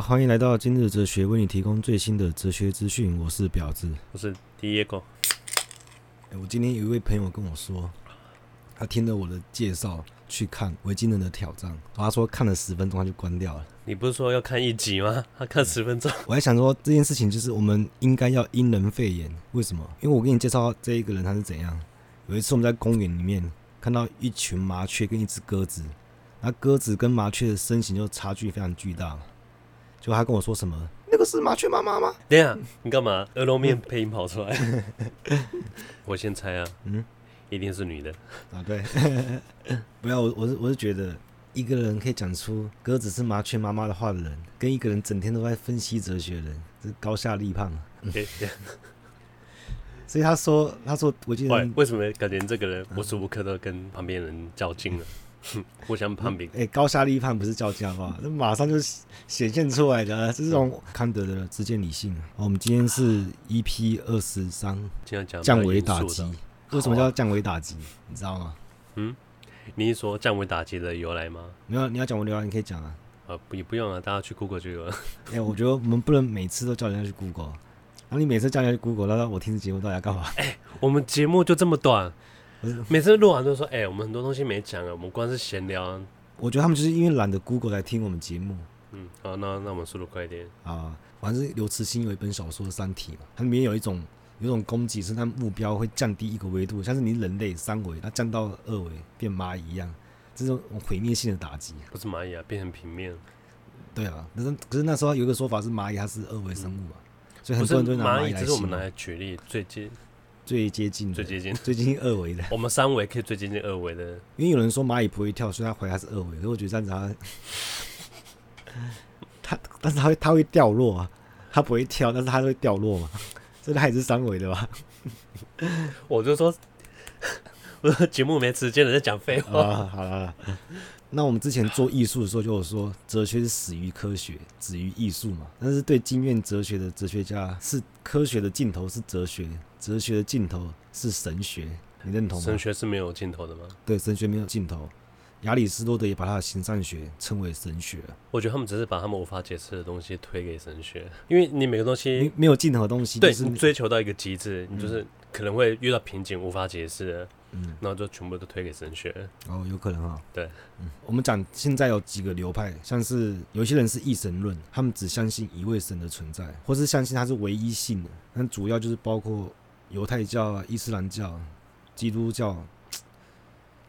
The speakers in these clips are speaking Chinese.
好，欢迎来到今日哲学，为你提供最新的哲学资讯。我是婊子，我是 Diego。欸，我今天有一位朋友跟我说，他听了我的介绍去看维京人的挑战，他说看了十分钟他就关掉了。你不是说要看一集吗？他看十分钟。我还想说这件事情就是我们应该要因人废言，为什么？因为我给你介绍这一个人他是怎样。有一次我们在公园里面看到一群麻雀跟一只鸽子。那鸽子跟麻雀的身形就差距非常巨大，就他跟我说什么？那个是麻雀妈妈吗？等下，你干嘛？鹅肉面配音跑出来？我先猜啊，嗯，一定是女的啊。对，不要我，我是我是觉得一个人可以讲出鸽子是麻雀妈妈的话的人，跟一个人整天都在分析哲学的人，是高下立判。所以他说，他说，我记得为什么感觉这个人无时无刻都跟旁边人较劲了？互相攀比，哎、欸，高下立判不是叫价吗？那马上就显现出来的，是这种康德的直见理性。我们今天是 EP 二十三，降维打击。为什么叫降维打击？你知道吗？嗯，你是说降维打击的由来吗？没有，你要讲我由来，你可以讲啊。呃，不，也不用了，大家去 Google 就有了。哎、欸，我觉得我们不能每次都叫人家去 Google。然后你每次叫人家去 Google，那我听这节目到底要干嘛？哎、欸，我们节目就这么短。每次录完都说：“哎、欸，我们很多东西没讲啊，我们光是闲聊、啊。”我觉得他们就是因为懒得 Google 来听我们节目。嗯，好，那那我们速度快一点啊。反正刘慈欣有一本小说《三体》嘛，它里面有一种有一种攻击是它目标会降低一个维度，像是你人类三维，它降到二维变蚂蚁一样，这种毁灭性的打击。不是蚂蚁啊，变成平面。对啊，可是可是那时候有一个说法是蚂蚁它是二维生物嘛，嗯、所以很多人都拿蚂蚁来。这是我们拿来举例最近。最接近，最接近，最接近二维的。我们三维可以最接近二维的，因为有人说蚂蚁不会跳，所以它回来是二维。可是我觉得这样子它，它，但是它会，它会掉落啊，它不会跳，但是它会掉落嘛，所以它也是三维的吧？我就说，我说节目没时间了，在讲废话。好了好了。那我们之前做艺术的时候，就有说哲学是始于科学，止于艺术嘛。但是对经验哲学的哲学家，是科学的尽头是哲学，哲学的尽头是神学。你认同吗？神学是没有尽头的吗？对，神学没有尽头。亚里士多德也把他的形上学称为神学。我觉得他们只是把他们无法解释的东西推给神学，因为你每个东西没有尽头的东西，对，你追求到一个极致，你就是可能会遇到瓶颈，无法解释的。嗯，然后就全部都推给神学哦，有可能哈。对，嗯，我们讲现在有几个流派，像是有些人是一神论，他们只相信一位神的存在，或是相信他是唯一性的。但主要就是包括犹太教、伊斯兰教、基督教。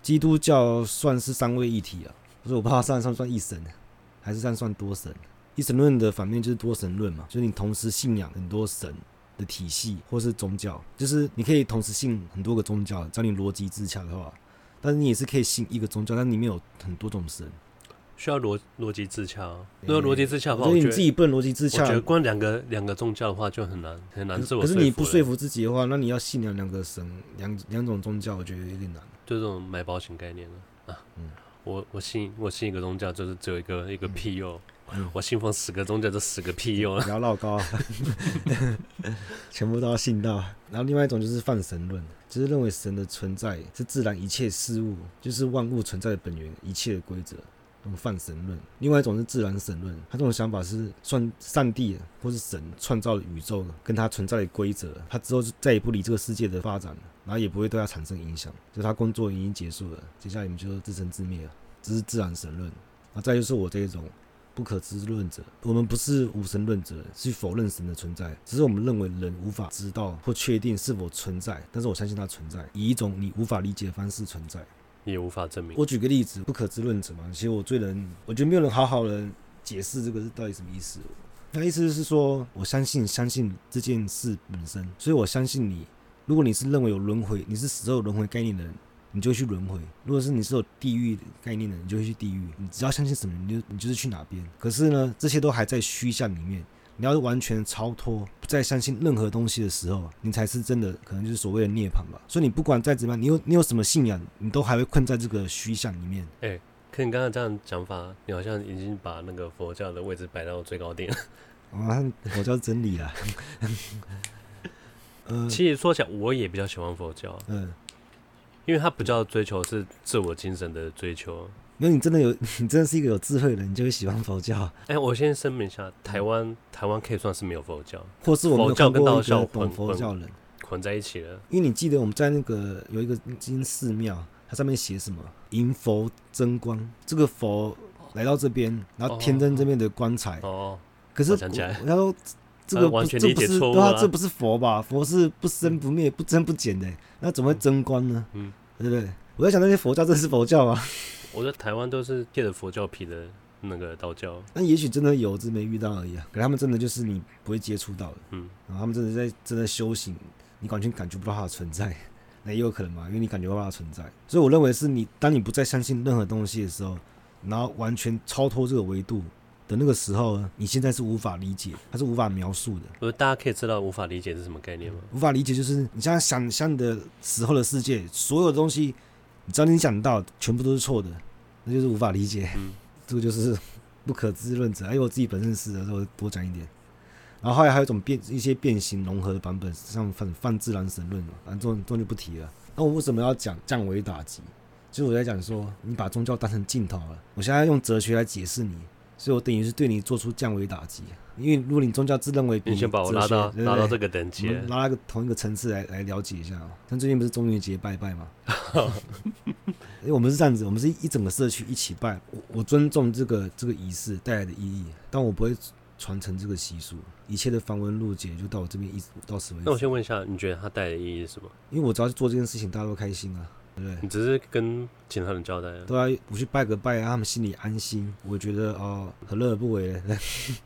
基督教算是三位一体啊，可是我不知道算算算一神，还是算算多神。一神论的反面就是多神论嘛，就是你同时信仰很多神。的体系或是宗教，就是你可以同时信很多个宗教，只要你逻辑自洽的话，但是你也是可以信一个宗教，但里面有很多种神，需要逻逻辑自洽。如果逻辑自洽的话，所以你自己不能逻辑自洽。我觉得光两个两个宗教的话就很难很难自我。可是你不说服自己的话，那你要信两两个神，两两种宗教，我觉得有点难。就这种买保险概念了啊。嗯，我我信我信一个宗教，就是只有一个一个庇佑。嗯我信奉十个宗教，这十个屁用啊！不要闹高，全部都要信到。然后另外一种就是泛神论，就是认为神的存在是自然一切事物，就是万物存在的本源，一切的规则。那种泛神论。另外一种是自然神论，他这种想法是算上帝或是神创造了宇宙，跟他存在的规则，他之后就再也不理这个世界的发展，然后也不会对他产生影响，就他工作已经结束了，接下来你们就自生自灭了。这是自然神论。那再就是我这一种。不可知论者，我们不是无神论者，去否认神的存在，只是我们认为人无法知道或确定是否存在，但是我相信它存在，以一种你无法理解的方式存在，也无法证明。我举个例子，不可知论者嘛，其实我最能，我觉得没有人好好的解释这个是到底什么意思。那意思是说，我相信相信这件事本身，所以我相信你。如果你是认为有轮回，你是死后有轮回概念的人。你就去轮回。如果是你是有地狱概念的，你就会去地狱。你只要相信什么，你就你就是去哪边。可是呢，这些都还在虚像里面。你要完全超脱，不再相信任何东西的时候，你才是真的，可能就是所谓的涅槃吧。所以你不管再怎么样，你有你有什么信仰，你都还会困在这个虚像里面。哎、欸，可你刚刚这样讲法，你好像已经把那个佛教的位置摆到最高点了。啊，佛教真理啊。呃，其实说起来，我也比较喜欢佛教。嗯。因为他比较追求是自我精神的追求，没有，你真的有，你真的是一个有智慧的人，你就会喜欢佛教。哎、欸，我先声明一下，台湾台湾可以算是没有佛教，或是我们佛教跟道教懂佛教人。混在一起了。因为你记得我们在那个有一个金寺庙，它上面写什么“迎佛增光”，这个佛来到这边，然后天灯这边的光彩。哦，哦可是想起来，他说这个完全理解错误对啊，这不是佛吧？佛是不生不灭、不增不减的，那怎么会增光呢？嗯，对不对？我在想那些佛教，这是佛教啊？我在台湾都是借着佛教皮的那个道教。那也许真的有，只是没遇到而已啊。可他们真的就是你不会接触到的，嗯，然后他们真的在真的修行。你完全感觉不到它的存在，那也有可能嘛？因为你感觉不到它的存在，所以我认为是你当你不再相信任何东西的时候，然后完全超脱这个维度的那个时候，你现在是无法理解，它是无法描述的。不是大家可以知道无法理解是什么概念吗？无法理解就是你现在想象你的时候的世界，所有的东西，你只要你想到全部都是错的，那就是无法理解。嗯，这个就是 不可知论者。哎，我自己本身是的，我多讲一点。然后后来还有一种变一些变形融合的版本，像泛泛自然神论嘛，反正这种这种就不提了。那我为什么要讲降维打击？就是我在讲说，你把宗教当成镜头了。我现在用哲学来解释你，所以我等于是对你做出降维打击。因为如果你宗教自认为比你，先把我拉到拉到这个等级，拉个同一个层次来来了解一下。像最近不是中元节拜拜吗？因为我们是这样子，我们是一整个社区一起拜。我我尊重这个这个仪式带来的意义，但我不会。传承这个习俗，一切的繁文缛节就到我这边一直到此为止。那我先问一下，你觉得它带来的意义是什么？因为我只要去做这件事情，大家都开心啊，对不对？你只是跟其他人交代啊。对啊，我去拜个拜，让他们心里安心。我觉得哦，何乐而不为呢？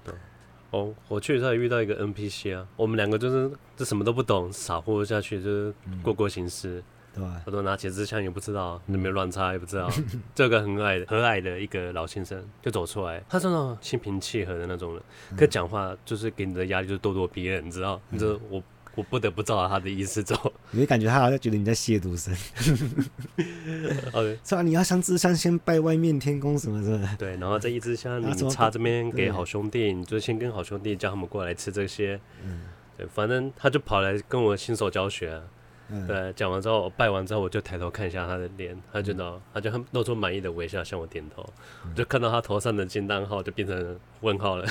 对。哦，我去的时候也遇到一个 NPC 啊，我们两个就是这什么都不懂，傻乎下去就是过过形式。嗯对吧？我都拿起支枪也不知道，有没有乱插也不知道。这个很矮的、和蔼的一个老先生就走出来，他是那种心平气和的那种人，可讲话就是给你的压力就是咄咄逼人，你知道？你说我我不得不照着他的意思走。你会感觉他好像觉得你在亵渎神。OK，是吧？你要上支香先拜外面天公什么的。对，然后这一支香你插这边给好兄弟，你就先跟好兄弟叫他们过来吃这些。嗯，对，反正他就跑来跟我新手教学啊。嗯、对，讲完之后，拜完之后，我就抬头看一下他的脸，他就知他就很露出满意的微笑，向我点头。嗯、就看到他头上的金蛋号就变成问号了，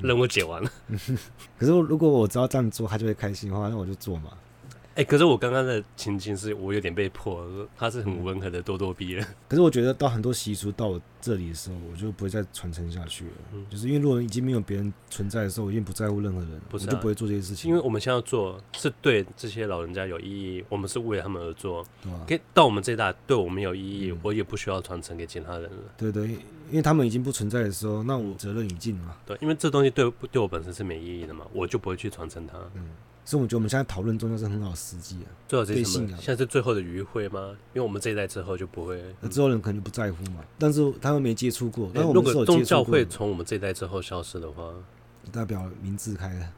任务解完了。可是如果我知道这样做，他就会开心的话，那我就做嘛。哎、欸，可是我刚刚的情境是我有点被迫，他是很温和的咄咄逼人。可是我觉得到很多习俗到我这里的时候，我就不会再传承下去了。嗯、就是因为如果已经没有别人存在的时候，我已经不在乎任何人，不是啊、我就不会做这些事情。因为我们现在要做是对这些老人家有意义，我们是为他们而做。对、啊，到我们这一代对我们有意义，嗯、我也不需要传承给其他人了。对，对对，因为他们已经不存在的时候，那我责任已尽嘛。对，因为这东西对对我本身是没意义的嘛，我就不会去传承它。嗯。所以我觉得我们现在讨论宗教是很好时机啊。最好是什么？现在是最后的余晖吗？因为我们这一代之后就不会，那之后人可能就不在乎嘛。但是他们没接触过。那如果宗教会从我们这一代之后消失的话，代表明智开了，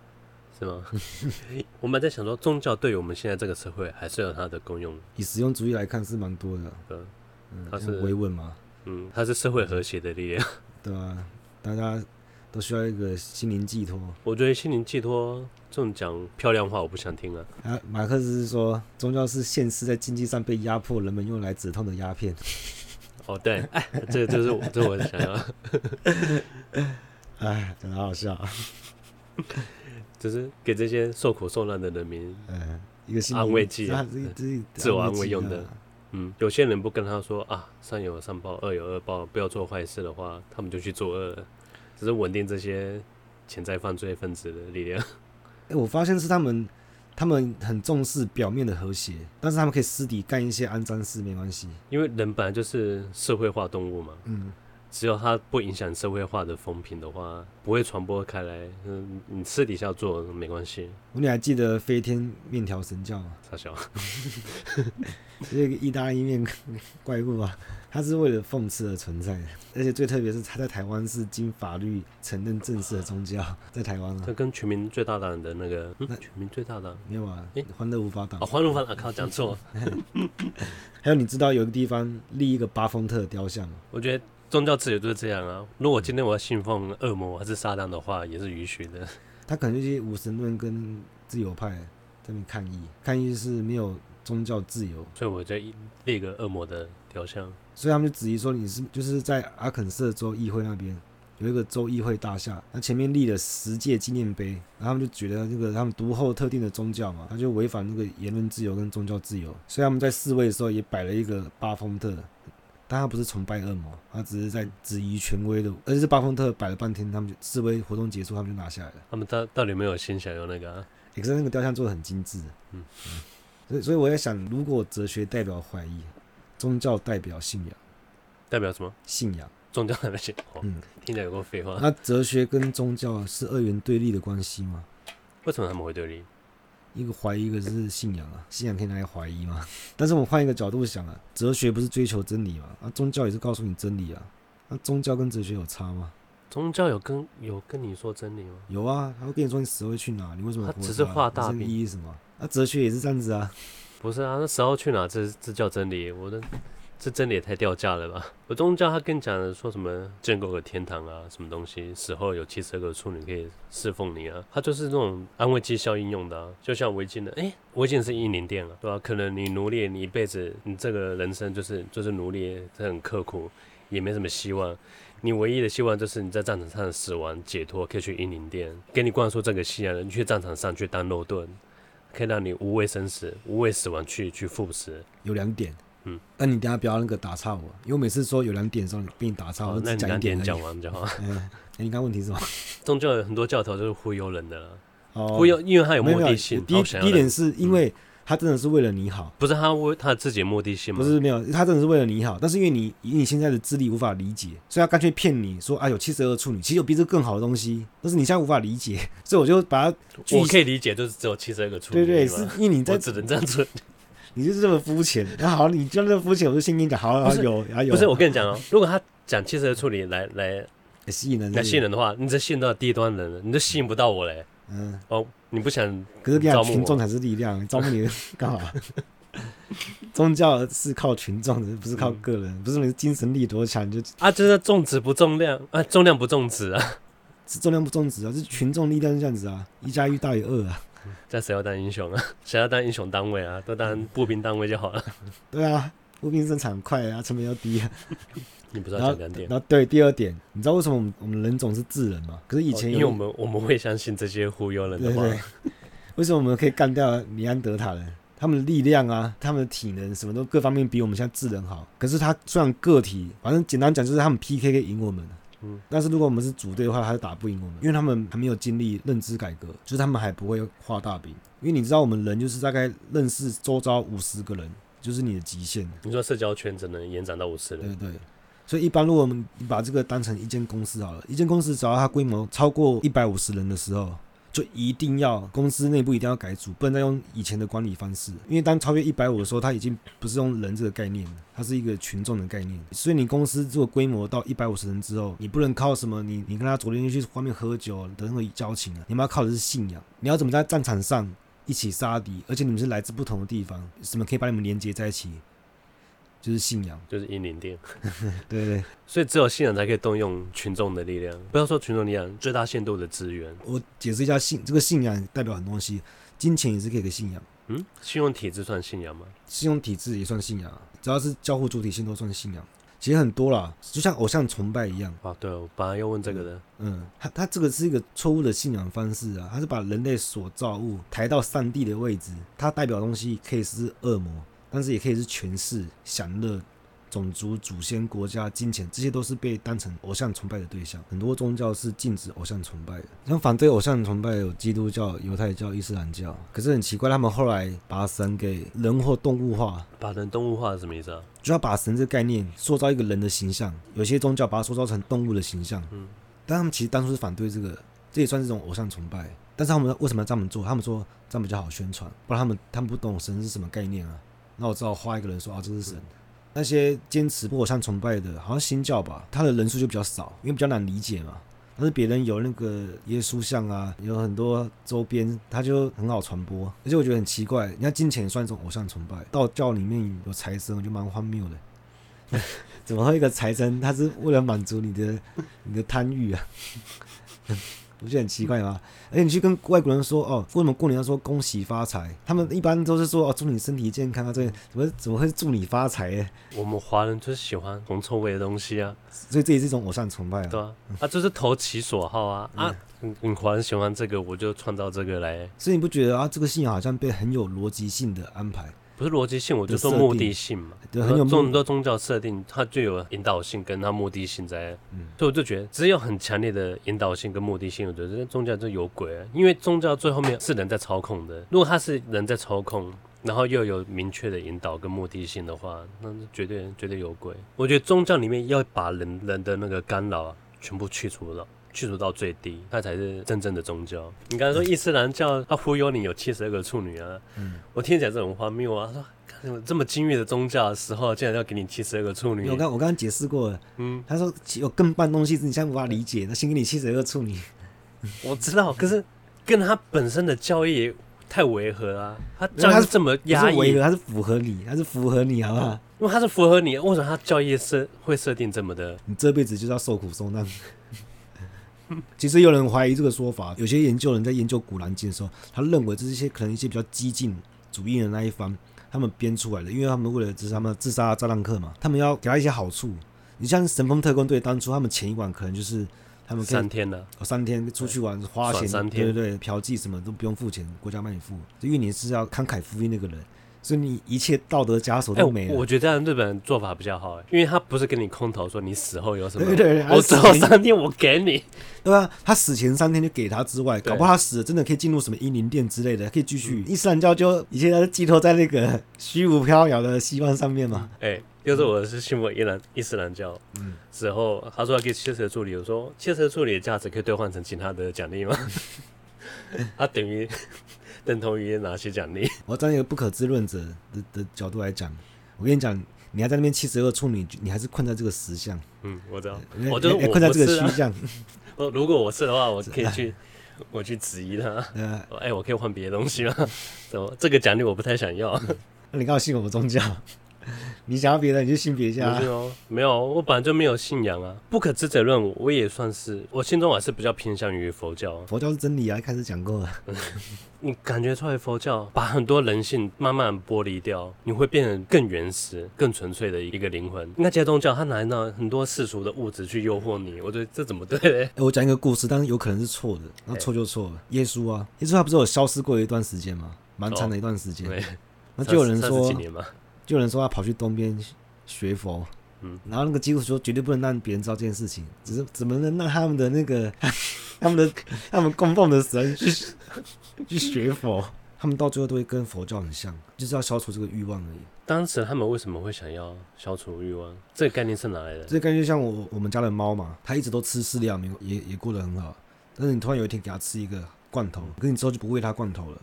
是吗？我们在想说，宗教对于我们现在这个社会还是有它的功用。以实用主义来看是蛮多的。对，它是维稳嘛。嗯，它是社会和谐的力量。对啊，大家。都需要一个心灵寄托。我觉得心灵寄托这种讲漂亮话，我不想听啊。啊，马克思是说，宗教是现实在经济上被压迫人们用来止痛的鸦片。哦，对，哎，这个就是我，这我想要。哎，真的好笑。就是给这些受苦受难的人民，嗯，一个安慰剂，自我安慰用的。啊、嗯，有些人不跟他说啊，善有善报，恶有恶报，不要做坏事的话，他们就去做恶。只是稳定这些潜在犯罪分子的力量。哎，我发现是他们，他们很重视表面的和谐，但是他们可以私底干一些肮脏事，没关系。因为人本来就是社会化动物嘛。嗯。只要它不影响社会化的风评的话，不会传播开来。嗯，你私底下做没关系。你还记得飞天面条神教吗？傻笑。这个意大利面怪物啊，它是为了讽刺而存在的。而且最特别是，它在台湾是经法律承认正式的宗教，在台湾啊。它跟全民最大党的那个，嗯、那全民最大党没有啊？诶，欢乐无法党。哦，欢乐无法党，靠，讲错。还有，你知道有个地方立一个巴丰特雕像吗？我觉得。宗教自由就是这样啊！如果今天我要信奉恶魔还是撒旦的话，也是允许的。他可能就是无神论跟自由派在那边抗议，抗议是没有宗教自由，所以我在立个恶魔的雕像。所以他们就质疑说你是就是在阿肯色州议会那边有一个州议会大厦，那前面立了十届纪念碑，然后他们就觉得这个他们独后特定的宗教嘛，他就违反那个言论自由跟宗教自由，所以他们在示威的时候也摆了一个巴丰特，但他不是崇拜恶魔，他只是在质疑权威的，而且是巴丰特摆了半天，他们就示威活动结束，他们就拿下来了。他们到到底有没有心想要那个、啊？可是那个雕像做的很精致，嗯，嗯，所以所以我在想，如果哲学代表怀疑，宗教代表信仰，代表什么？信仰。宗教代表信仰。嗯，听起来有够废话。那哲学跟宗教是二元对立的关系吗？为什么他们会对立？一个怀疑，一个是信仰啊。信仰可以拿来怀疑吗？但是我们换一个角度想啊，哲学不是追求真理嘛？啊，宗教也是告诉你真理啊。那宗教跟哲学有差吗？宗教有跟有跟你说真理吗？有啊，他会跟你说你死后会去哪，你为什么？他只是画大饼，意义什么？那哲学也是这样子啊。不是啊，那死后去哪？这这叫真理？我的。这真的也太掉价了吧！我宗教他跟你讲的说什么建构个天堂啊，什么东西死后有七十二个处女可以侍奉你啊，他就是那种安慰剂效应用的啊，就像维京的，哎，维京是英灵殿啊，对吧？可能你奴隶，你一辈子，你这个人生就是就是奴隶，这很刻苦，也没什么希望，你唯一的希望就是你在战场上死亡解脱，可以去英灵殿，给你灌输这个信仰，你去战场上去当肉盾，可以让你无畏生死，无畏死亡去去赴死。有两点。嗯，那你等下不要那个打岔我，因为我每次说有两点的时候，你被你打岔，我只讲一点讲完就好。嗯，哎，你刚问题是什么？宗教有很多教头就是忽悠人的了，忽悠，因为他有目的性。第一第一点是因为他真的是为了你好，不是他为他自己的目的性吗？不是没有，他真的是为了你好，但是因为你以你现在的智力无法理解，所以他干脆骗你说啊有七十二处女，其实有比这更好的东西，但是你现在无法理解，所以我就把它。我可以理解，就是只有七十二个处女。对对，是因为你在只能这样子。你就是这么肤浅，那 好，你就这么肤浅，我就先跟你讲，好，好有，不是我跟你讲哦，如果他讲汽车的处理来来吸引人，来吸引人的话，你这吸引到低端人了，你都吸引不到我嘞。嗯，哦，你不想，可是你讲，群众才是力量，招募你干嘛？宗教是靠群众的，不是靠个人，不是你精神力多强就啊，就是重质不重量啊，重量不重质啊，是重量不重质啊，是群众力量是这样子啊，一加一大于二啊。这谁要当英雄啊？谁要当英雄单位啊？都当步兵单位就好了。对啊，步兵生产快啊，成本又低啊。你不知道这两点。然后对第二点，你知道为什么我们我们人总是智人吗？可是以前、哦、因为我们我们会相信这些忽悠人的话。为什么我们可以干掉尼安德塔人？他们的力量啊，他们的体能什么都各方面比我们现在智人好。可是他虽然个体，反正简单讲就是他们 PK 可以赢我们。嗯，但是如果我们是组队的话，他是打不赢我们，因为他们还没有经历认知改革，就是他们还不会画大饼。因为你知道，我们人就是大概认识周遭五十个人，就是你的极限。你说社交圈只能延展到五十人？对对。所以一般如果我们把这个当成一间公司好了，一间公司只要它规模超过一百五十人的时候。就一定要公司内部一定要改组，不能再用以前的管理方式。因为当超越一百五的时候，它已经不是用人这个概念了，它是一个群众的概念。所以你公司这个规模到一百五十人之后，你不能靠什么你你跟他昨天去外面喝酒的那个交情啊，你们要靠的是信仰。你要怎么在战场上一起杀敌，而且你们是来自不同的地方，什么可以把你们连接在一起？就是信仰，就是英灵殿，对，对对，所以只有信仰才可以动用群众的力量。不要说群众力量，最大限度的资源。我解释一下信，这个信仰代表很多东西，金钱也是可以给信仰。嗯，信用体制算信仰吗？信用体制也算信仰，只要是交互主体性都算信仰。其实很多啦，就像偶像崇拜一样。啊，对，我本来要问这个的。嗯，他他这个是一个错误的信仰方式啊，他是把人类所造物抬到上帝的位置，它代表的东西可以是恶魔。但是也可以是权势、享乐、种族、祖先、国家、金钱，这些都是被当成偶像崇拜的对象。很多宗教是禁止偶像崇拜的，像反对偶像崇拜有基督教、犹太教、伊斯兰教。可是很奇怪，他们后来把神给人或动物化。把人动物化是什么意思啊？就要把神这个概念塑造一个人的形象。有些宗教把它塑造成动物的形象。嗯，但他们其实当初是反对这个，这也算是一种偶像崇拜。但是他们为什么要这么做？他们说这样比较好宣传，不然他们他们不懂神是什么概念啊。那我只好画一个人说啊，这是神。那些坚持不偶像崇拜的，好像新教吧，他的人数就比较少，因为比较难理解嘛。但是别人有那个耶稣像啊，有很多周边，他就很好传播。而且我觉得很奇怪，你看金钱也算一种偶像崇拜，道教里面有财神，我觉得蛮荒谬的。怎么会一个财神，他是为了满足你的你的贪欲啊？不觉得很奇怪吗？而且你去跟外国人说哦，为什么过年要说恭喜发财？他们一般都是说哦，祝你身体健康啊，这怎么怎么会祝你发财呢？我们华人就是喜欢铜臭味的东西啊，所以这也是一种偶像崇拜啊。对啊，啊，就是投其所好啊啊，你华人喜欢这个，我就创造这个来。所以你不觉得啊，这个信仰好像被很有逻辑性的安排？不是逻辑性，我就说目的性嘛。对，很有很多宗教设定，它就有引导性跟它目的性在。嗯，所以我就觉得，只有很强烈的引导性跟目的性，我觉得这宗教就有鬼。因为宗教最后面是人在操控的，如果他是人在操控，然后又有明确的引导跟目的性的话，那绝对绝对有鬼。我觉得宗教里面要把人人的那个干扰啊，全部去除了。去除到最低，它才是真正的宗教。你刚才说伊斯兰教，他忽悠你有七十二个处女啊？嗯，我听起来这种荒谬啊！说这么精锐的宗教的时候，竟然要给你七十二个处女？我刚我刚刚解释过了，嗯，他说有更半东西是你现在无法理解，那先给你七十二个处女。我知道，可是跟他本身的教义太违和了。他教义这么压抑，违和，他是符合你，他是符合你，好不好？因为他是符合你，为什么他教义设会设定这么的？你这辈子就是要受苦受难。其实有人怀疑这个说法，有些研究人在研究《古兰经》的时候，他认为这是一些可能一些比较激进主义的那一方他们编出来的，因为他们为了这是他们自杀炸弹客嘛，他们要给他一些好处。你像神风特工队当初他们前一晚可能就是他们三天的，哦，三天出去玩花钱，三天对对对，嫖妓什么都不用付钱，国家帮你付，因为你是要慷慨赴义那个人。所以你一切道德枷锁都没了。欸，我觉得这样日本人做法比较好，因为他不是跟你空投说你死后有什么，对对对，我死后三天我给你，对吧？他死前三天就给他之外，搞不好他死了真的可以进入什么英灵殿之类的，可以继续。伊斯兰教就一切寄托在那个虚无缥缈的希望上面嘛。哎、欸，就是我是信奉伊兰伊斯兰教，嗯，之后他说要给汽车助理，我说汽车助理的价值可以兑换成其他的奖励吗？他等于。等同于拿些奖励？我站在一个不可知论者的的角度来讲，我跟你讲，你还在那边七十二处女，你还是困在这个实相。嗯，我知道，我就困在这个虚像。我如果我是的话，我可以去，我去质疑他。哎，我可以换别的东西吗？怎么这个奖励我不太想要？那你告诉信我们宗教。你想要别的，你就信别家。哦，没有，我本来就没有信仰啊。不可知者论，我也算是，我心中还是比较偏向于佛教。佛教是真理啊，一开始讲过了。你感觉出来，佛教把很多人性慢慢剥离掉，你会变成更原始、更纯粹的一个灵魂。应该其他宗教，它拿到很多世俗的物质去诱惑你，我觉得这怎么对嘞？欸，我讲一个故事，但是有可能是错的，那错就错了。欸、耶稣啊，耶稣他不是有消失过一段时间吗？蛮长的一段时间。那就有人说。就有人说他跑去东边学佛，嗯，然后那个基督徒说绝对不能让别人知道这件事情，只是怎么能让他们的那个 他们的他们供奉的神去 去学佛，他们到最后都会跟佛教很像，就是要消除这个欲望而已。当时他们为什么会想要消除欲望？这个概念是哪来的？这个概念像我我们家的猫嘛，它一直都吃饲料，没也也过得很好，但是你突然有一天给它吃一个罐头，可是你之后就不喂它罐头了。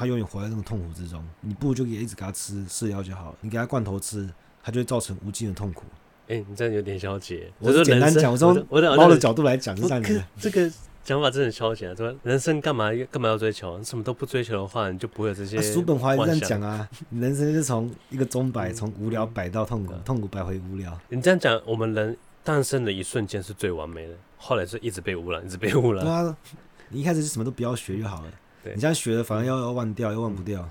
他永远活在那种痛苦之中，你不如就一直给他吃饲料就好了。你给他罐头吃，他就会造成无尽的痛苦。哎、欸，你这样有点消极。我是简单讲，我从猫的角度来讲是这样子。这个讲法真的很消极啊！说人生干嘛干嘛要追求？什么都不追求的话，你就不会有这些。叔、啊、本华也这样讲啊，人生是从一个钟摆，从无聊摆到痛苦，痛苦摆回无聊。你这样讲，我们人诞生的一瞬间是最完美的，后来是一直被污染，一直被污染。啊，你一开始就什么都不要学就好了。对你这样学的，反而要要忘掉，又忘不掉。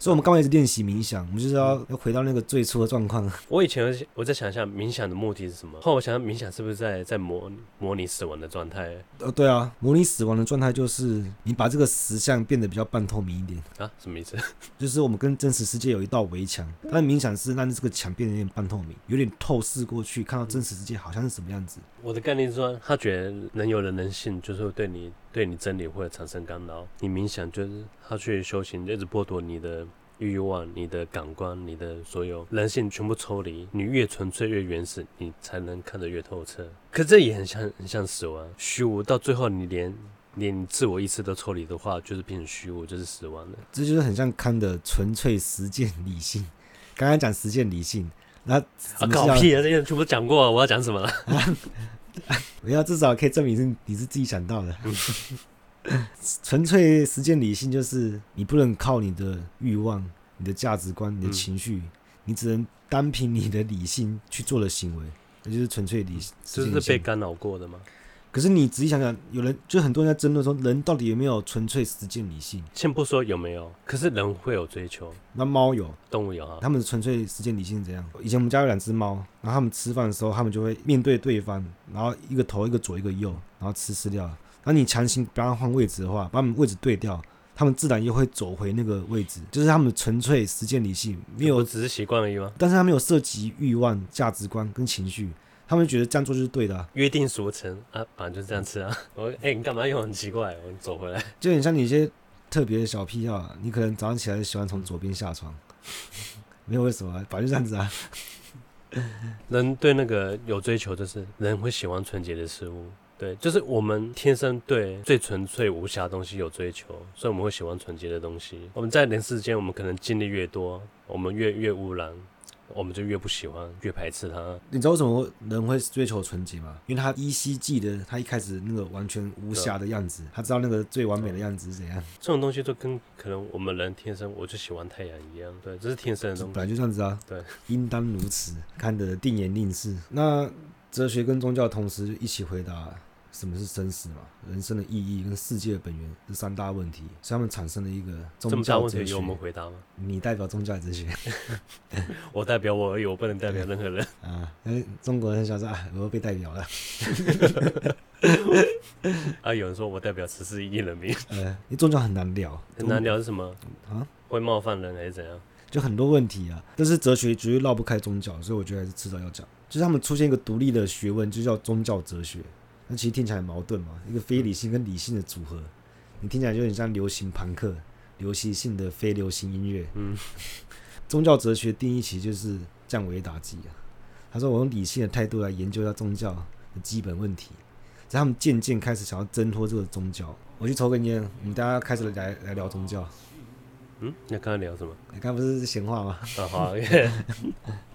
所以，我们刚开始练习冥想，我们就是要要回到那个最初的状况。我以前我在想一下冥想的目的是什么？后来我想想，冥想是不是在在模模拟死亡的状态？呃，对啊，模拟死亡的状态就是你把这个实像变得比较半透明一点啊？什么意思？就是我们跟真实世界有一道围墙，但冥想是让这个墙变得有点半透明，有点透视过去，看到真实世界好像是什么样子。我的概念是说，他觉得能有人能信就是会对你对你真理会产生干扰，你冥想就是他去修行，一直剥夺你的。欲望，你的感官，你的所有人性全部抽离。你越纯粹越原始，你才能看得越透彻。可这也很像，很像死亡，虚无。到最后，你连连自我意识都抽离的话，就是变成虚无，就是死亡了。这就是很像康的纯粹实践理性。刚刚讲实践理性，那啊搞屁啊！这些全部讲过，我要讲什么了？我要至少可以证明是你是自己想到的。纯粹实践理性就是你不能靠你的欲望、你的价值观、你的情绪，嗯、你只能单凭你的理性去做的行为，那就是纯粹理性。这是被干扰过的吗？可是你仔细想想，有人就很多人在争论说，人到底有没有纯粹实践理性？先不说有没有，可是人会有追求。那猫有，动物有啊。他们纯粹实践理性是怎样？以前我们家有两只猫，然后他们吃饭的时候，他们就会面对对方，然后一个头一个左一个右，然后吃饲料。然后你强行不让它换位置的话，把它们位置对调，它们自然又会走回那个位置。就是他们纯粹实践理性，没有只是习惯而已吗？但是他没有涉及欲望、价值观跟情绪。他们觉得这样做就是对的，啊，约定俗成啊，反正就是这样吃啊。我哎、欸，你干嘛又很奇怪？我走回来，就很像你一些特别的小癖好，你可能早上起来喜欢从左边下床，没有为什么，反正就这样子啊。人对那个有追求，就是人会喜欢纯洁的事物，对，就是我们天生对最纯粹无瑕的东西有追求，所以我们会喜欢纯洁的东西。我们在人世间，我们可能经历越多，我们越越污染。我们就越不喜欢，越排斥他。你知道为什么人会追求纯洁吗？因为他依稀记得他一开始那个完全无瑕的样子，他知道那个最完美的样子是怎样。这种东西就跟可能我们人天生我就喜欢太阳一样，对，这是天生的东西，本来就这样子啊。对，应当如此。看得定言令式。那哲学跟宗教同时一起回答。什么是生死嘛？人生的意义跟世界的本源这三大问题，所以他们产生了一个宗教哲学。由我们回答吗？你代表宗教哲学，我代表我而已，我不能代表任何人啊！哎，中国人想说啊，我又被代表了。啊，有人说我代表十四亿人民。呃，你宗教很难聊，很难聊是什么啊？会冒犯人还是怎样？就很多问题啊。但是哲学绝对绕不开宗教，所以我觉得还是迟早要讲。就是他们出现一个独立的学问，就叫宗教哲学。那其实听起来很矛盾嘛，一个非理性跟理性的组合，你听起来就很像流行朋克、流行性的非流行音乐。嗯，宗教哲学定义其实就是降维打击啊。他说：“我用理性的态度来研究一下宗教的基本问题，让他们渐渐开始想要挣脱这个宗教。”我去抽根烟，我们大家开始来来聊宗教。嗯，那刚刚聊什么？你刚刚不是闲话吗？啊好。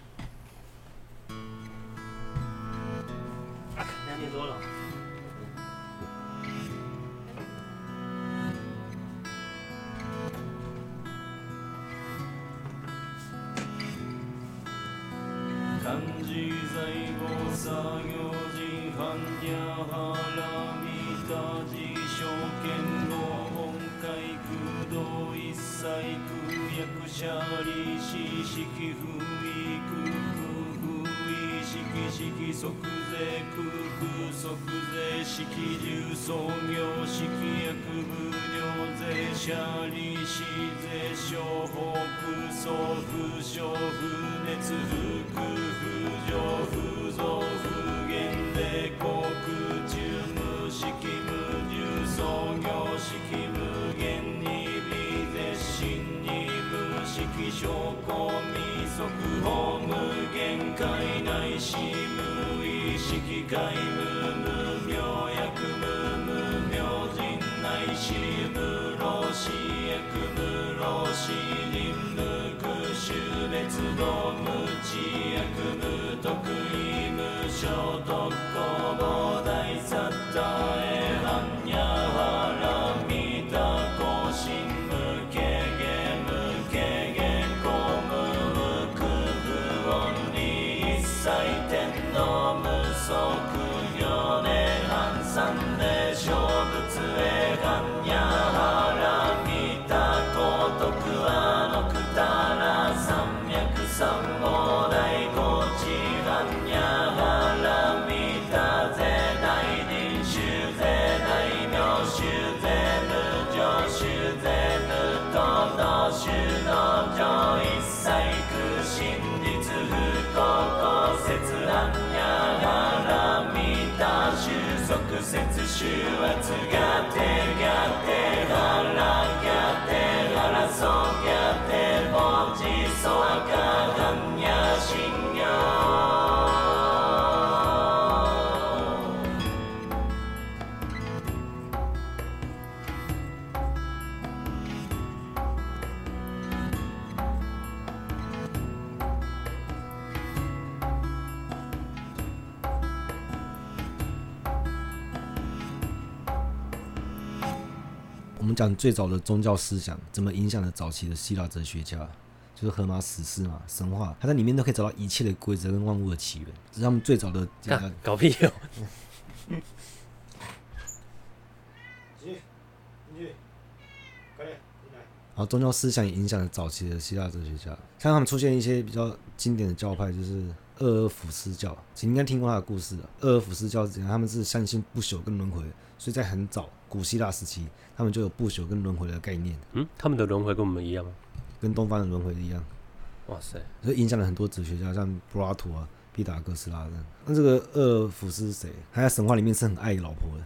界内視無意識界無無病薬無無病人内視無老死薬無老死人無苦種別動無知薬無特異無所得工房大殺到切乱やらみた。収束節終圧が手が们讲最早的宗教思想怎么影响了早期的希腊哲学家，就是荷马史诗嘛，神话，他在里面都可以找到一切的规则跟万物的起源，这是他们最早的。搞屁哦！然后宗教思想也影响了早期的希腊哲学家，像他们出现一些比较经典的教派，就是厄尔甫斯教，你应该听过他的故事了。厄尔甫斯教是怎样？他们是相信不朽跟轮回，所以在很早古希腊时期，他们就有不朽跟轮回的概念。嗯，他们的轮回跟我们一样吗？跟东方的轮回一样。哇塞！所以影响了很多哲学家，像柏拉图啊、毕达哥斯拉的。那这个厄尔甫斯是谁？他在神话里面是很爱老婆的，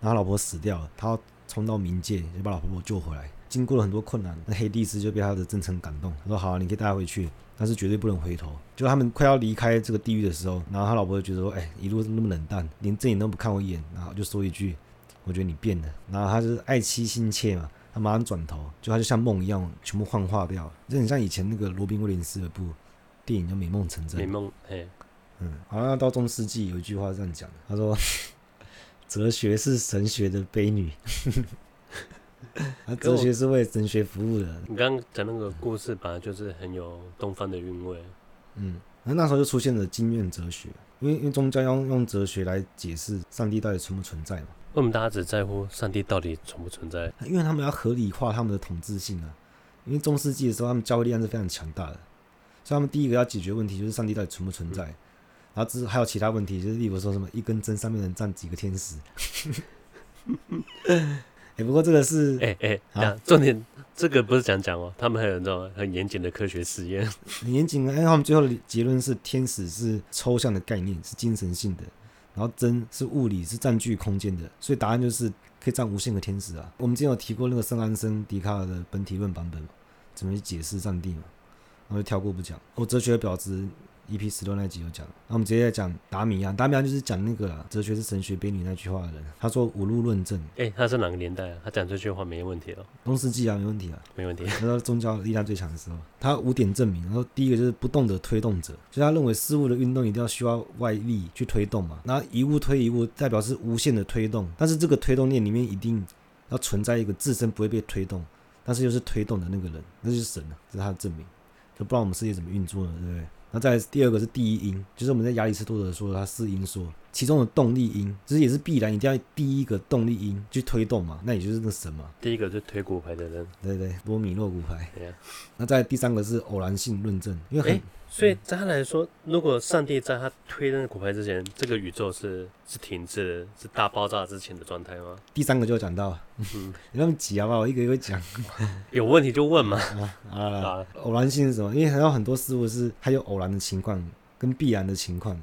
然后他老婆死掉了，他要冲到冥界就把老婆婆救回来。经过了很多困难，那黑帝斯就被他的真诚感动，他说：“好啊，你可以带他回去，但是绝对不能回头。”就他们快要离开这个地狱的时候，然后他老婆就觉得说：“哎，一路那么冷淡，连正眼都不看我一眼。”然后就说一句：“我觉得你变了。”然后他就是爱妻心切嘛。他马上转头，就他就像梦一样，全部幻化掉，就很像以前那个罗宾威廉斯的部电影叫《美梦成真》。美梦，嘿，嗯，好像到中世纪有一句话是这样讲的，他说：“ 哲学是神学的悲女。”啊，哲学是为神学服务的。你刚刚讲那个故事，本来就是很有东方的韵味。嗯，那那时候就出现了经验哲学，因为因为宗教要用哲学来解释上帝到底存不存在嘛。为什么大家只在乎上帝到底存不存在？因为他们要合理化他们的统治性啊。因为中世纪的时候，他们教会力量是非常强大的，所以他们第一个要解决问题就是上帝到底存不存在。嗯、然后之还有其他问题，就是例如说什么一根针上面能站几个天使。哎、欸，不过这个是哎哎，重点这个不是讲讲哦，他们还有那种很严谨的科学实验，很严谨啊。因为，他们最后的结论是天使是抽象的概念，是精神性的。然后真是物理，是占据空间的，所以答案就是可以占无限个天使啊。我们之前有提过那个圣安森笛卡尔的本体论版本，怎么去解释上帝嘛，然后就跳过不讲。我哲学的婊子。EP 十六那集有讲，那我们直接来讲达米安。达米安就是讲那个哲学是神学婢女那句话的人。他说五路论证。哎、欸，他是哪个年代啊？他讲这句话没问题哦。中世纪啊，没问题啊，没问题。他说宗教力量最强的时候，他五点证明。然后第一个就是不动的推动者，就他认为事物的运动一定要需要外力去推动嘛。那一物推一物，代表是无限的推动，但是这个推动链里面一定要存在一个自身不会被推动，但是又是推动的那个人，那就是神了，这是他的证明。就不知道我们世界怎么运作的，对不对？那再第二个是第一因，就是我们在亚里士多德说的他四因说，其中的动力因，其实也是必然一定要第一个动力因去推动嘛，那也就是那神嘛。第一个是推骨牌的人，对对，多米诺骨牌。对呀。那在第三个是偶然性论证，因为很。欸所以在他来说，如果上帝在他推那个骨牌之前，这个宇宙是是停滞的，是大爆炸之前的状态吗？第三个就讲到，嗯，你那么急好不好？我一个一个讲，有问题就问嘛。啊啊，偶然性是什么？因为还有很多事物是它有偶然的情况跟必然的情况，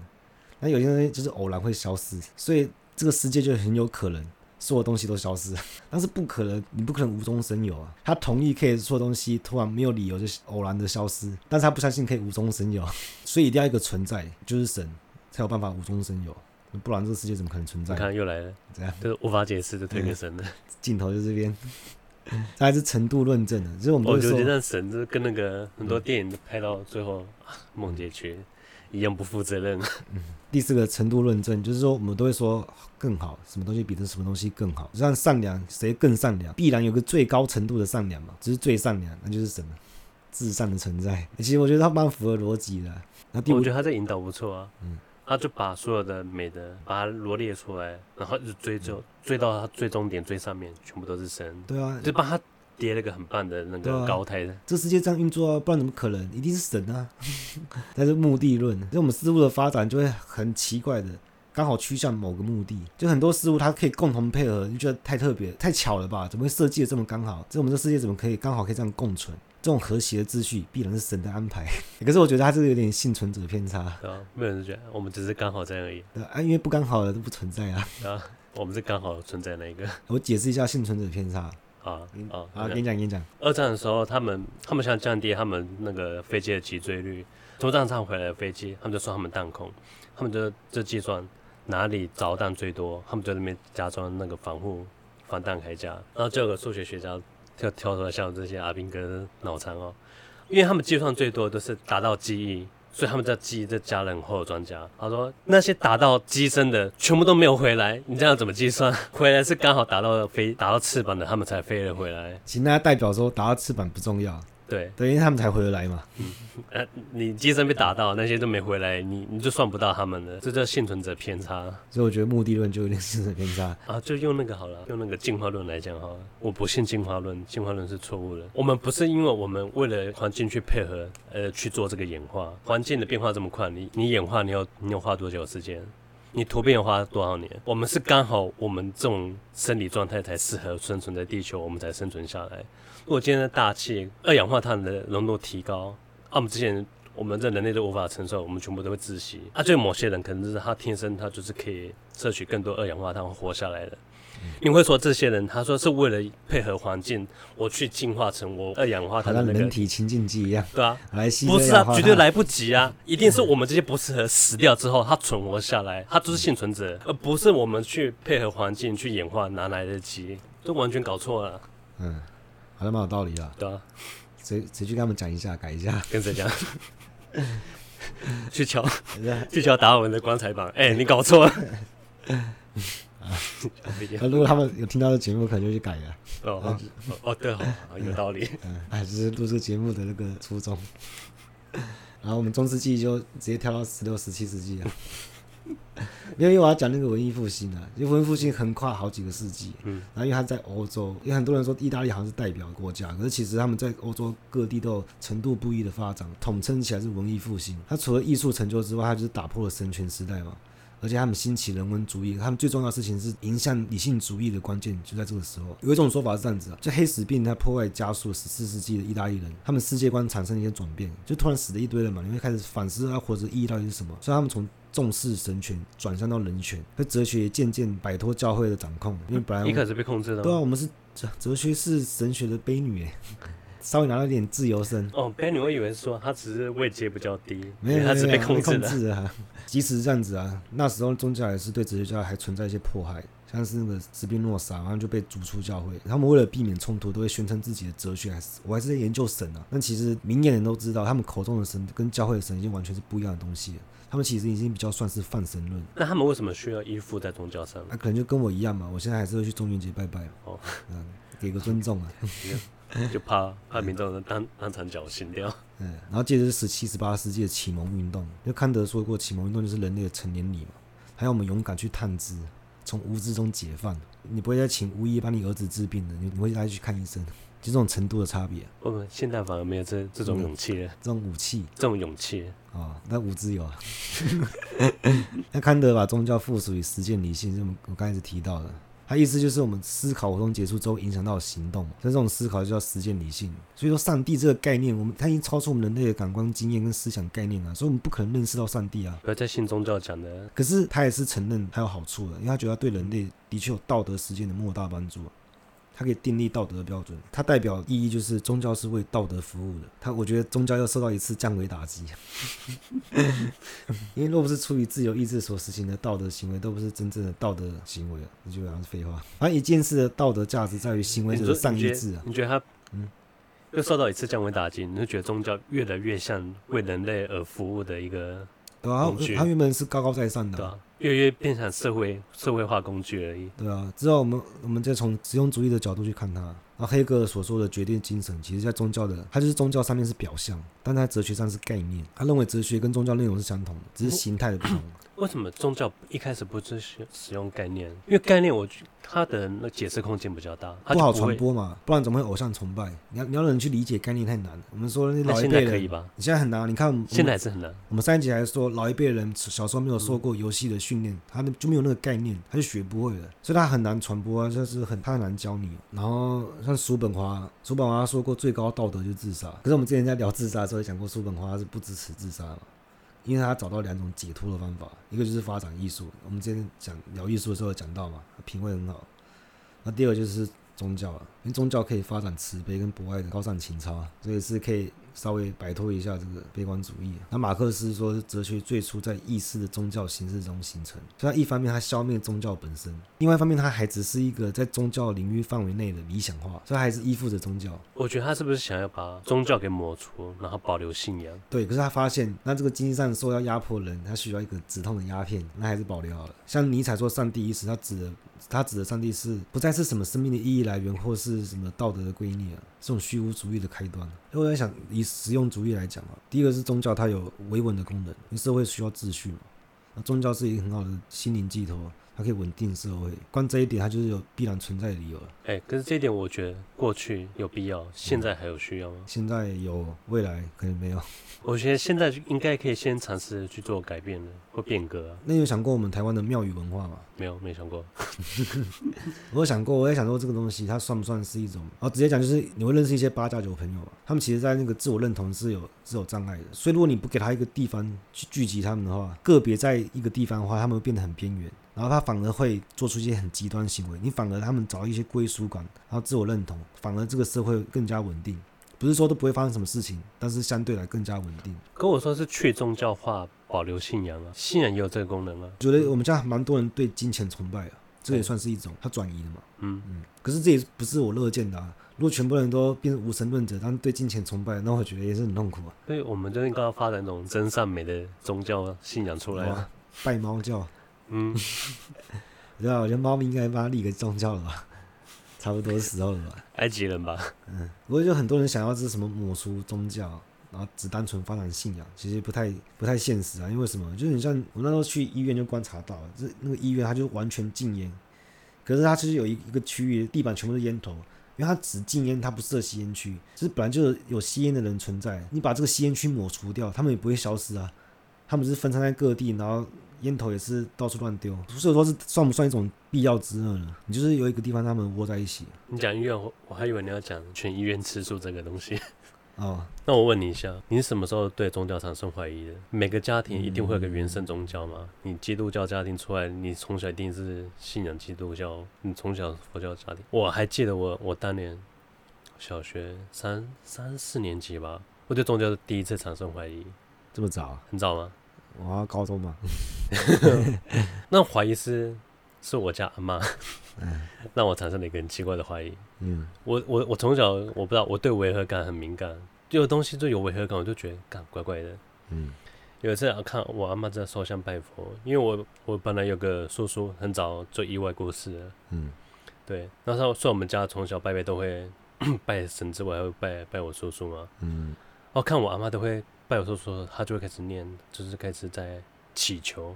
那有些东西就是偶然会消失，所以这个世界就很有可能。所有东西都消失，但是不可能，你不可能无中生有啊！他同意可以所有东西突然没有理由就偶然的消失，但是他不相信可以无中生有，所以一定要一个存在，就是神才有办法无中生有，不然这个世界怎么可能存在？你看又来了，怎样就是无法解释的推给神的镜头就这边，这还是程度论证的，就是我们我觉得那神就是跟那个很多电影都拍到最后梦结局。一样不负责任。嗯，第四个程度论证，就是说我们都会说更好，什么东西比这什么东西更好，就像善良，谁更善良？必然有个最高程度的善良嘛，只是最善良，那就是什么？至善的存在。其实我觉得他蛮符合逻辑的。那第五，我觉得他在引导不错啊。嗯，他就把所有的美德把它罗列出来，然后就追究追到他最终点最上面，全部都是神。对啊，就把他。叠了个很棒的那个高台的，啊、这世界这样运作啊，不然怎么可能？一定是神啊！但是目的论，就我们事物的发展就会很奇怪的，刚好趋向某个目的。就很多事物它可以共同配合，你觉得太特别、太巧了吧？怎么会设计的这么刚好？这我们这世界怎么可以刚好可以这样共存？这种和谐的秩序必然是神的安排。可是我觉得他这个有点幸存者偏差。对啊，没有人觉得我们只是刚好这样而已。对啊，因为不刚好的都不存在啊。啊，我们是刚好存在那一个。我解释一下幸存者偏差。啊啊啊！跟你讲，跟你讲，二战的时候，他们他们想降低他们那个飞机的击坠率，从战场回来的飞机，他们就说他们弹孔，他们就就计算哪里着弹最多，他们就在那边加装那个防护防弹铠甲，然后就有个数学学家就跳出来像这些阿兵哥脑残哦，因为他们计算最多都是达到机翼。所以他们在机在加了很厚的装甲。他说那些打到机身的全部都没有回来，你这样怎么计算？回来是刚好打到飞打到翅膀的，他们才飞了回来。其实那代表说打到翅膀不重要，对，对，因为他们才回得来嘛。嗯，呃，你机身被打到，那些都没回来，你你就算不到他们了，这叫幸存者偏差。所以我觉得目的论就有点幸存者偏差啊。就用那个好了，用那个进化论来讲哈，我不信进化论，进化论是错误的。我们不是因为我们为了环境去配合，呃，去做这个演化。环境的变化这么快，你你演化你要你要花多久时间？你突变花了多少年？我们是刚好我们这种生理状态才适合生存在地球，我们才生存下来。如果今天的大气二氧化碳的浓度提高，啊，我们之前我们这人类都无法承受，我们全部都会窒息。啊，就某些人可能就是他天生他就是可以摄取更多二氧化碳活下来的。你会说这些人，他说是为了配合环境，我去进化成我二氧化碳的那个人体清净剂一样，对啊，来吸不是啊，绝对来不及啊！一定是我们这些不适合死掉之后，他存活下来，他就是幸存者，而不是我们去配合环境去演化哪来得及？这完全搞错了。嗯，好像蛮有道理的。对啊，谁谁去跟他们讲一下，改一下，跟谁讲？去敲，去敲达尔文的棺材板。哎、欸，你搞错了。啊 如果他们有听到这节目，可能就去改了。哦哦哦，对，好，有道理。嗯，哎，这是录制节目的那个初衷。然后我们中世纪就直接跳到十六、十七世纪啊。因为我要讲那个文艺复兴啊，因为文艺复兴横跨好几个世纪。嗯。然后因为他在欧洲，因为很多人说意大利好像是代表国家，可是其实他们在欧洲各地都有程度不一的发展，统称起来是文艺复兴。它除了艺术成就之外，它就是打破了神权时代嘛。而且他们兴起人文主义，他们最重要的事情是迎向理性主义的关键就在这个时候。有一种说法是这样子啊，就黑死病它破坏加速十四世纪的意大利人，他们世界观产生一些转变，就突然死了一堆人嘛，你会开始反思他活着意义到底是什么。所以他们从重视神权转向到人权，那哲学也渐渐摆脱教会的掌控，因为 本来一开始被控制的。对啊，我们是哲哲学是神学的婢女哎。稍微拿到一点自由身哦，婢女，我以为是说他只是位阶比较低，没有，他是被控制了啊。即使这样子啊，那时候宗教也是对哲学家还存在一些迫害，像是那个斯宾诺莎，然后就被逐出教会。他们为了避免冲突，都会宣称自己的哲学还是我还是在研究神啊。但其实明眼人都知道，他们口中的神跟教会的神已经完全是不一样的东西了。他们其实已经比较算是泛神论。那他们为什么需要依附在宗教上？那、啊、可能就跟我一样嘛，我现在还是会去中元节拜拜哦，嗯，给个尊重啊。就怕怕民众当当场绞刑掉。嗯，然后接着是十七、十八世纪的启蒙运动。就康德说过，启蒙运动就是人类的成年礼嘛，还要我们勇敢去探知，从无知中解放。你不会再请巫医帮你儿子治病的，你你会带他去看医生，就这种程度的差别。我们现在反而没有这这种勇气了，这种武器，这种勇气啊，那无知有啊。那康德把宗教附属于实践理性，就我刚才是提到的。他意思就是，我们思考活动结束之后，影响到行动，像这种思考就叫实践理性。所以说，上帝这个概念，我们它已经超出我们人类的感官经验跟思想概念了，所以我们不可能认识到上帝啊。不要再信宗教讲的。可是他也是承认他有好处的，因为他觉得他对人类的确有道德实践的莫大帮助。它可以订立道德的标准，它代表意义就是宗教是为道德服务的。它，我觉得宗教要受到一次降维打击，因为若不是出于自由意志所实行的道德行为，都不是真正的道德行为，这基本上是废话。反正一件事的道德价值在于行为者的善意志啊。你觉得他嗯，又受到一次降维打击，你就觉得宗教越来越像为人类而服务的一个？对啊，他原本是高高在上的。对啊越来越变成社会社会化工具而已。对啊，之后我们我们再从实用主义的角度去看它。然后黑格尔所说的决定精神，其实在宗教的，它就是宗教上面是表象，但它哲学上是概念。他认为哲学跟宗教内容是相同的，只是形态的不同。为什么宗教一开始不是使使用概念？因为概念我觉它的那解释空间比较大，不，不好传播嘛，不然怎么会偶像崇拜？你要你要让人去理解概念太难了。我们说那老一辈人可以吧？你现在很难，你看现在还是很难。我们上一集还说老一辈人小时候没有受过游戏的训练，嗯、他就没有那个概念，他就学不会了，所以他很难传播啊，就是很他很难教你。然后像叔本华，叔本华说过最高道德就是自杀。可是我们之前在聊自杀的时候也讲过，叔本华是不支持自杀嘛。因为他找到两种解脱的方法，一个就是发展艺术，我们之前讲聊艺术的时候讲到嘛，品味很好。那第二就是宗教啊，因为宗教可以发展慈悲跟博爱的高尚情操，所以是可以。稍微摆脱一下这个悲观主义。那马克思说，哲学最初在意识的宗教形式中形成。所以，他一方面他消灭宗教本身，另外一方面他还只是一个在宗教领域范围内的理想化，所以他还是依附着宗教。我觉得他是不是想要把宗教给抹除，然后保留信仰？对。可是他发现，那这个经济上受到压迫人，他需要一个止痛的鸦片，那还是保留好了。像尼采说“上帝已死”，他指的他指的上帝是不再是什么生命的意义来源，或是什么道德的归臬啊，这种虚无主义的开端。因为我在想，以实用主义来讲啊，第一个是宗教，它有维稳的功能，因为社会需要秩序嘛，那宗教是一个很好的心灵寄托。它可以稳定社会，光这一点它就是有必然存在的理由了。哎、欸，可是这一点我觉得过去有必要，现在还有需要吗？嗯、现在有，未来可能没有。我觉得现在应该可以先尝试去做改变的，或变革啊。那你有想过我们台湾的庙宇文化吗？没有，没想过。我有想过，我也想过这个东西它算不算是一种？哦，直接讲就是你会认识一些八加九朋友嘛，他们其实在那个自我认同是有是有障碍的，所以如果你不给他一个地方去聚集他们的话，个别在一个地方的话，他们会变得很边缘。然后他反而会做出一些很极端行为，你反而他们找到一些归属感，然后自我认同，反而这个社会更加稳定。不是说都不会发生什么事情，但是相对来更加稳定。跟我说是去宗教化，保留信仰啊，信仰也有这个功能啊。觉得我们家蛮多人对金钱崇拜啊，这也算是一种，他转移了嘛。嗯嗯。可是这也不是我乐见的啊。如果全部人都变成无神论者，但是对金钱崇拜，那我觉得也是很痛苦啊。所以我们就应该要发展一种真善美的宗教信仰出来啊，拜猫教。嗯，对啊，我觉得猫咪应该帮它立个宗教了吧，差不多时候了吧。埃及人吧，嗯，不过就很多人想要这什么抹除宗教，然后只单纯发展信仰，其实不太不太现实啊。因为什么？就是你像我那时候去医院就观察到，这那个医院它就完全禁烟，可是它其实有一一个区域地板全部是烟头，因为它只禁烟，它不设吸烟区。其实本来就有吸烟的人存在，你把这个吸烟区抹除掉，他们也不会消失啊。他们是分散在各地，然后。烟头也是到处乱丢，所以说是算不算一种必要之恶呢？你就是有一个地方他们窝在一起。你讲医院，我我还以为你要讲全医院吃素这个东西。哦，那我问你一下，你是什么时候对宗教产生怀疑的？每个家庭一定会有个原生宗教吗？嗯、你基督教家庭出来，你从小一定是信仰基督教，你从小佛教家庭。我还记得我我当年小学三三四年级吧，我对宗教第一次产生怀疑。这么早？很早吗？我高中嘛，那怀疑是是我家阿妈，让我产生了一个很奇怪的怀疑。嗯，我我我从小我不知道，我对违和感很敏感，就有东西就有违和感，我就觉得干怪怪的。嗯，有一次看我阿妈在烧香拜佛，因为我我本来有个叔叔很早就意外过世了。嗯，对，那时候算我们家从小拜拜都会 拜神之外，还会拜拜我叔叔嘛。嗯，哦看我阿妈都会。拜有时候说，他就会开始念，就是开始在祈求。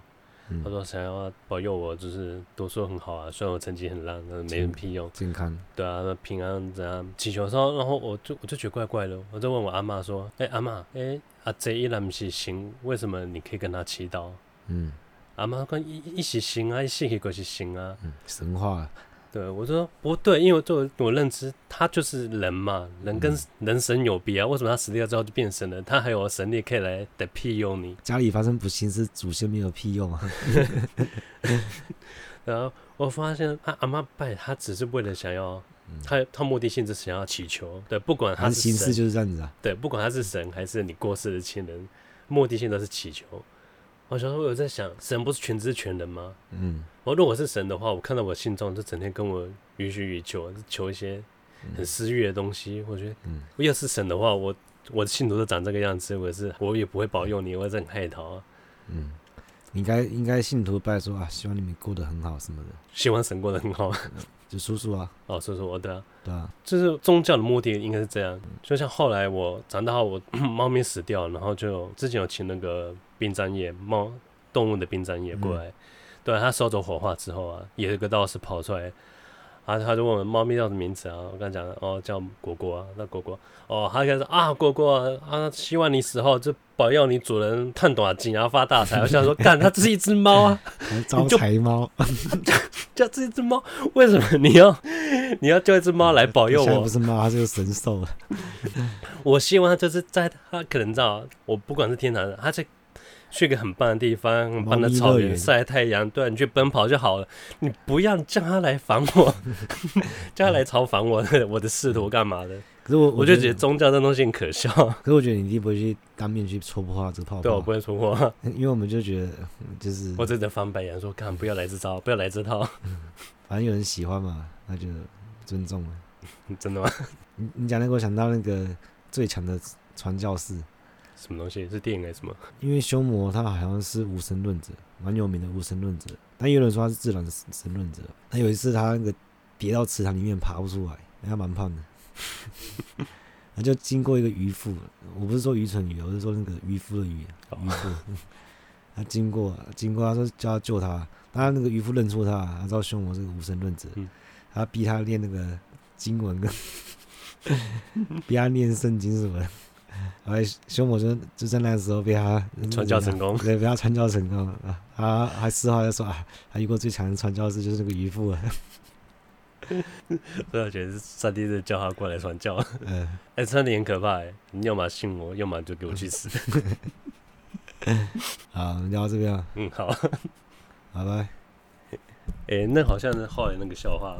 嗯、他说想要保佑我，就是读书很好啊，虽然我成绩很烂，但是没人屁用。健康。对啊，那平安怎样？祈求的时候，然后我就我就觉得怪怪的，我就问我阿妈说：“哎、欸，阿妈，哎、欸，阿贼依然不是行，为什么你可以跟他祈祷？”嗯，阿妈说：“一一是行啊，一死去就是行啊。嗯”神话。对，我说不对，因为作为我认知，他就是人嘛，人跟人神有别啊。为什么他死掉之后就变神了？他还有神力可以来的庇佑你。家里发生不幸是祖先没有庇佑啊。然后我发现他阿妈拜他只是为了想要，他他目的性是想要祈求。对，不管他是形式就是这样子啊。对，不管他是神还是你过世的亲人，目的性都是祈求。我小时候有在想，神不是全知全能吗？嗯，我如果是神的话，我看到我信众就整天跟我予取予求，求一些很私欲的东西。我觉得，嗯，我要是神的话，我我的信徒都长这个样子，我是我也不会保佑你，我是很害讨啊。嗯，应该应该信徒拜说啊，希望你们过得很好什么的，希望神过得很好。就叔叔啊，哦，叔叔，我对啊，对啊，就是宗教的目的应该是这样。就像后来我长大后，我 猫咪死掉，然后就之前有请那个殡葬业猫动物的殡葬业过来，嗯、对，他收走火化之后啊，有一个道士跑出来。啊他就问我猫咪叫什么名字啊？我刚讲了哦，叫果果啊。那果果哦，他开始啊，果果啊，希望你死后就保佑你主人赚大钱然后发大财。我想说，干，它只是一只猫啊，招财猫，叫这一只猫，为什么你要你要叫一只猫来保佑我？不是猫，它是个神兽。我希望它就是在它可能知道，我不管是天堂人，它在。去个很棒的地方，很棒的草原晒太阳，对，你去奔跑就好了。你不要叫他来烦我，叫他来嘲讽我，我的 仕途干嘛的？可是我我就觉得宗教这东西很可笑。可是我觉得你一定不会去当面去戳破这个泡泡。对，我不会戳破，因为我们就觉得就是我真的翻白眼说，干不要来这招，不要来这套。反正有人喜欢嘛，那就尊重了。真的吗？你你讲那个，我想到那个最强的传教士。什么东西是电影还是什么？因为修魔他好像是无神论者，蛮有名的无神论者。但有人说他是自然神论者。他有一次他那个跌到池塘里面爬不出来，他蛮胖的。他就经过一个渔夫，我不是说愚蠢鱼，我是说那个渔夫的鱼，渔夫。他经过，经过，他说叫他救他，他那个渔夫认出他，他知道凶魔是个无神论者，他逼他练那个经文跟，逼他念圣经什么的。后来凶魔就就在那个时候被他传教成功，对，被他传教成功啊！他还事后还说啊，他遇过最强的传教士就是那个渔夫啊。所以我觉得是上帝在叫他过来传教。嗯，哎、欸，真的很可怕哎！你要么信我，要么就给我去死。好，聊到这边。嗯，好，拜拜。哎、欸，那好像是后来那个笑话。